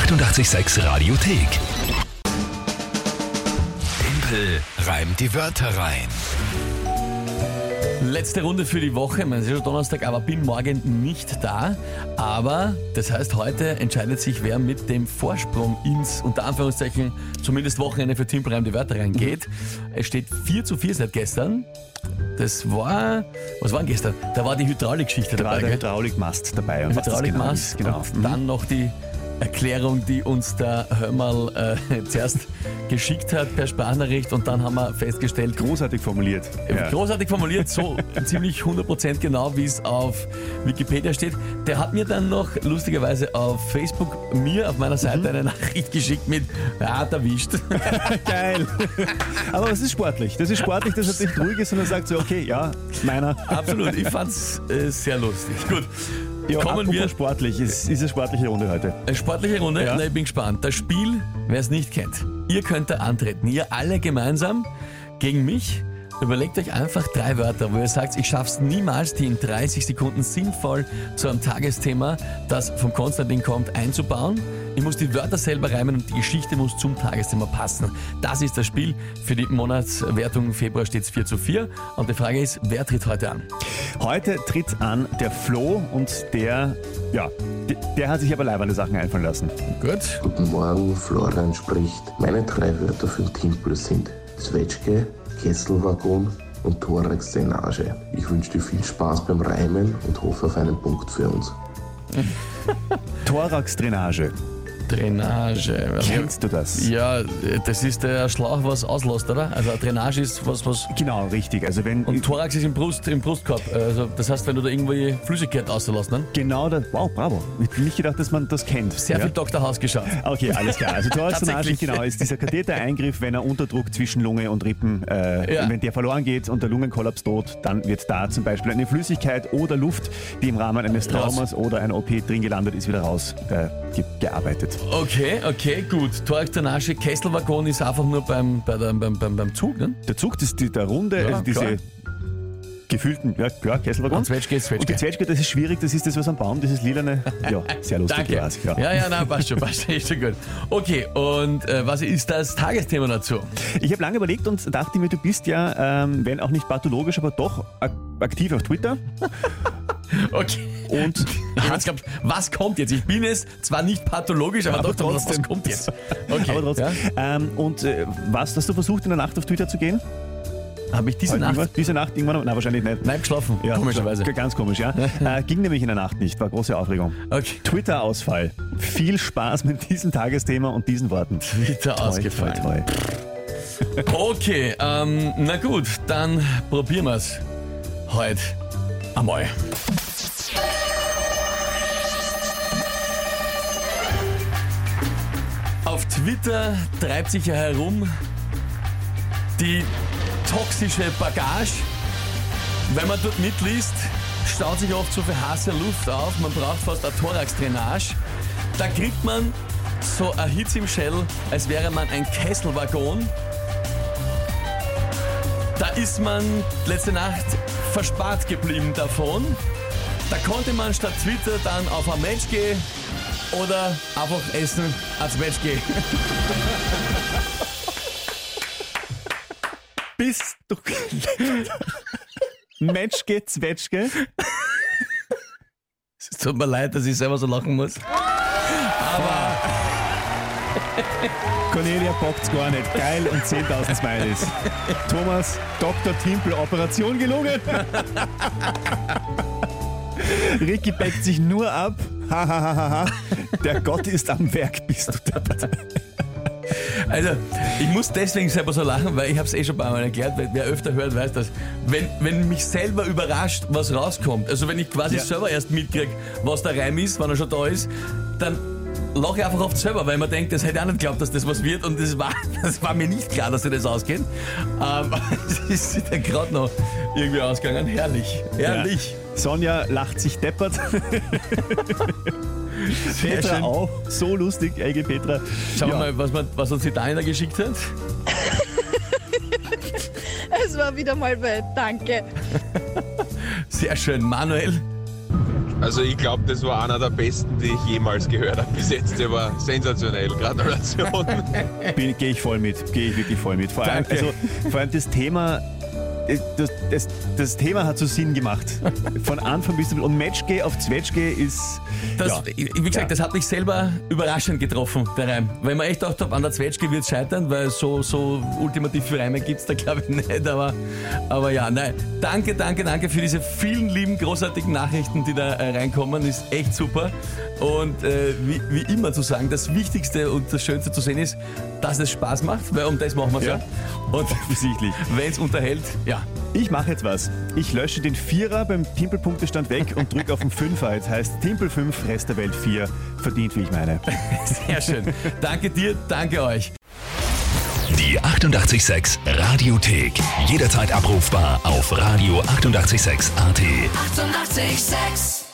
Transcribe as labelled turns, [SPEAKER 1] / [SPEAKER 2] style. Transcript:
[SPEAKER 1] 886 Radiothek. Tempel reimt die Wörter rein.
[SPEAKER 2] Letzte Runde für die Woche. Man ist ja schon Donnerstag, aber bin morgen nicht da. Aber das heißt, heute entscheidet sich, wer mit dem Vorsprung ins, unter Anführungszeichen, zumindest Wochenende für Team Prime die Wörter reingeht. Es steht 4 zu 4 seit gestern. Das war, was war denn gestern? Da war die Hydraulikgeschichte
[SPEAKER 3] Da war
[SPEAKER 2] dabei.
[SPEAKER 3] der
[SPEAKER 2] gell?
[SPEAKER 3] Hydraulikmast dabei. Und
[SPEAKER 2] Hydraulikmast
[SPEAKER 3] genau ist.
[SPEAKER 2] und
[SPEAKER 3] Genau.
[SPEAKER 2] dann noch die Erklärung, die uns der Hörmal äh, zuerst geschickt hat per Sprachnachricht und dann haben wir festgestellt,
[SPEAKER 3] Großartig formuliert. Ja.
[SPEAKER 2] Großartig formuliert, so ziemlich 100% genau, wie es auf Wikipedia steht. Der hat mir dann noch lustigerweise auf Facebook mir auf meiner Seite eine Nachricht geschickt mit, ja, hat erwischt.
[SPEAKER 3] Geil. Aber es ist sportlich. Das ist sportlich, dass er nicht ruhig ist, sondern sagt so, okay, ja, meiner.
[SPEAKER 2] Absolut, ich fand's äh, sehr lustig. Gut,
[SPEAKER 3] Ja,
[SPEAKER 2] kommen wir.
[SPEAKER 3] sportlich. Es ist eine sportliche Runde heute.
[SPEAKER 2] Eine sportliche Runde,
[SPEAKER 3] Ja.
[SPEAKER 2] Na, ich bin gespannt. Das Spiel, wer es nicht kennt, ihr könnt da antreten. Ihr alle gemeinsam gegen mich. Überlegt euch einfach drei Wörter, wo ihr sagt, ich schaff's niemals, die in 30 Sekunden sinnvoll zu einem Tagesthema, das vom Konstantin kommt, einzubauen. Ich muss die Wörter selber reimen und die Geschichte muss zum Tagesthema passen. Das ist das Spiel. Für die Monatswertung Februar steht's 4 zu 4. Und die Frage ist, wer tritt heute an?
[SPEAKER 3] Heute tritt an der Flo und der, ja, der, der hat sich aber leibende Sachen einfallen lassen.
[SPEAKER 2] Gut.
[SPEAKER 4] Guten Morgen, Florian spricht. Meine drei Wörter für den Timpel sind Zwetschge, Kesselwaggon und Thorax-Drainage. Ich wünsche dir viel Spaß beim Reimen und hoffe auf einen Punkt für uns.
[SPEAKER 3] Thorax-Drainage.
[SPEAKER 2] Drainage.
[SPEAKER 3] Kennst du das?
[SPEAKER 2] Ja, das ist der Schlauch, was auslässt, oder? Also Drainage ist was, was.
[SPEAKER 3] Genau, richtig. Also wenn
[SPEAKER 2] Und Thorax ist im, Brust, im Brustkorb. Also das heißt, wenn du da irgendwie Flüssigkeit auslässt, ne?
[SPEAKER 3] genau das. Wow, bravo. Ich hätte nicht gedacht, dass man das kennt.
[SPEAKER 2] Sehr
[SPEAKER 3] ja?
[SPEAKER 2] viel Dr. House geschaut.
[SPEAKER 3] Okay, alles klar. Also Thorax-Drainage, genau, ist dieser Kathetereingriff, wenn er Unterdruck zwischen Lunge und Rippen, äh,
[SPEAKER 2] Ja.
[SPEAKER 3] wenn der verloren geht und der Lungenkollaps droht, dann wird da zum Beispiel eine Flüssigkeit oder Luft, die im Rahmen eines
[SPEAKER 2] Raus.
[SPEAKER 3] Traumas oder einer OP drin gelandet ist, wieder raus äh, ge gearbeitet.
[SPEAKER 2] Okay, okay, gut. Thorax, Drainage, Kesselwaggon ist einfach nur beim, bei der, beim, beim, beim Zug, ne?
[SPEAKER 3] Der Zug, das ist die, der runde,
[SPEAKER 2] Ja,
[SPEAKER 3] also diese
[SPEAKER 2] klar.
[SPEAKER 3] gefüllten, ja klar, Kesselwaggon.
[SPEAKER 2] Und Zwetschge ist.
[SPEAKER 3] Und die Zwetschge, das ist schwierig, das ist das, was am Baum, dieses lilane, ja, sehr lustig.
[SPEAKER 2] Danke.
[SPEAKER 3] weiß, ja.
[SPEAKER 2] Ja, ja, nein, passt schon, passt schon, ist schon gut. Okay, und äh, was ist das Tagesthema dazu?
[SPEAKER 3] Ich habe lange überlegt und dachte mir, du bist ja, ähm, wenn auch nicht pathologisch, aber doch ak aktiv auf Twitter.
[SPEAKER 2] Okay.
[SPEAKER 3] Und
[SPEAKER 2] jetzt gehabt, was kommt jetzt? Ich bin es zwar nicht pathologisch, aber,
[SPEAKER 3] Aber
[SPEAKER 2] doch, was
[SPEAKER 3] trotzdem.
[SPEAKER 2] kommt jetzt? Okay.
[SPEAKER 3] Aber trotzdem.
[SPEAKER 2] Ja?
[SPEAKER 3] Ähm, und äh, was, hast du versucht, in der Nacht auf Twitter zu gehen?
[SPEAKER 2] Habe ich diese
[SPEAKER 3] Heute
[SPEAKER 2] Nacht
[SPEAKER 3] irgendwann- Diese Nacht irgendwann? Nein, wahrscheinlich nicht.
[SPEAKER 2] Nein, geschlafen,
[SPEAKER 3] Ja,
[SPEAKER 2] komischerweise.
[SPEAKER 3] Ganz komisch, ja. äh, ging nämlich in der Nacht nicht, war große Aufregung.
[SPEAKER 2] Okay.
[SPEAKER 3] Twitter-Ausfall. Viel Spaß mit diesem Tagesthema und diesen Worten.
[SPEAKER 2] Twitter ausgefallen.
[SPEAKER 3] Toi, toi, toi.
[SPEAKER 2] Okay, ähm, na gut, dann probieren wir es heute einmal. Auf Twitter treibt sich ja herum die toxische Bagage. Wenn man dort mitliest, staut sich oft so viel heiße Luft auf, man braucht fast eine Thorax-Drainage. Da kriegt man so ein Hitze im Shell, als wäre man ein Kesselwaggon. Da ist man letzte Nacht verspart geblieben davon. Da konnte man statt Twitter dann auf ein Match gehen oder einfach essen als Match gehen.
[SPEAKER 3] Bist du. Matschke, Zwetschge.
[SPEAKER 2] Es tut mir leid, dass ich selber so lachen muss.
[SPEAKER 3] Cornelia bockt's gar nicht. Geil und 10.000 Smileys. Thomas, Dr. Timpel, Operation gelungen. Ricky backt sich nur ab. Ha, ha, ha, ha. Der Gott ist am Werk, bist du deppert.
[SPEAKER 2] Also, ich muss deswegen selber so lachen, weil ich habe es eh schon ein paar Mal erklärt, weil wer öfter hört, weiß das. Wenn, wenn mich selber überrascht, was rauskommt, also wenn ich quasi
[SPEAKER 3] Ja.
[SPEAKER 2] selber erst mitkriege, was der Reim ist, wenn er schon da ist, dann lache ich einfach oft selber, weil man denkt, das hätte ich auch nicht geglaubt, dass das was wird und das war, das war mir nicht klar, dass dir das ausgeht. Ähm, es ist dann gerade noch irgendwie ausgegangen. Herrlich, herrlich.
[SPEAKER 3] Sonja lacht sich deppert. Petra
[SPEAKER 2] schön.
[SPEAKER 3] auch. So lustig, LG Petra.
[SPEAKER 2] Schauen wir
[SPEAKER 3] Ja.
[SPEAKER 2] mal, was, man, was uns die Daniela geschickt hat.
[SPEAKER 5] Es war wieder mal weit, danke.
[SPEAKER 2] Sehr schön. Manuel,
[SPEAKER 5] Also ich glaube, das war einer der besten, die ich jemals gehört habe bis jetzt. Der war sensationell. Gratulation.
[SPEAKER 3] Gehe ich voll mit, gehe ich wirklich voll mit. Vor allem,
[SPEAKER 2] Danke.
[SPEAKER 3] also, vor allem das Thema. Das, das, das Thema hat so Sinn gemacht. Von Anfang bis zum Und Matchgay auf Zwetschgay ist.
[SPEAKER 2] Das,
[SPEAKER 3] ja.
[SPEAKER 2] Wie gesagt,
[SPEAKER 3] Ja.
[SPEAKER 2] das hat mich selber überraschend getroffen, der Reim. Weil man echt gedacht habe, an der Zwetschge wird es scheitern, weil so, so ultimativ Reime gibt es da glaube ich nicht. Aber, aber ja, nein. Danke, danke, danke für diese vielen lieben, großartigen Nachrichten, die da äh, reinkommen. Ist echt super. Und äh, wie, wie immer zu sagen, das Wichtigste und das Schönste zu sehen ist, dass es Spaß macht, weil um das machen wir es ja.
[SPEAKER 3] Ja.
[SPEAKER 2] Und
[SPEAKER 3] Offensichtlich.
[SPEAKER 2] wenn es unterhält, ja.
[SPEAKER 3] Ich mache jetzt was. Ich lösche den Vierer beim Timpelpunktestand weg und drücke auf den Fünfer. Jetzt heißt Timpel 5, Rest der Welt 4. Verdient, wie ich meine.
[SPEAKER 2] Sehr schön. danke dir, danke euch.
[SPEAKER 1] Die 886 Radiothek. Jederzeit abrufbar auf radio886.at. 886!
[SPEAKER 6] 886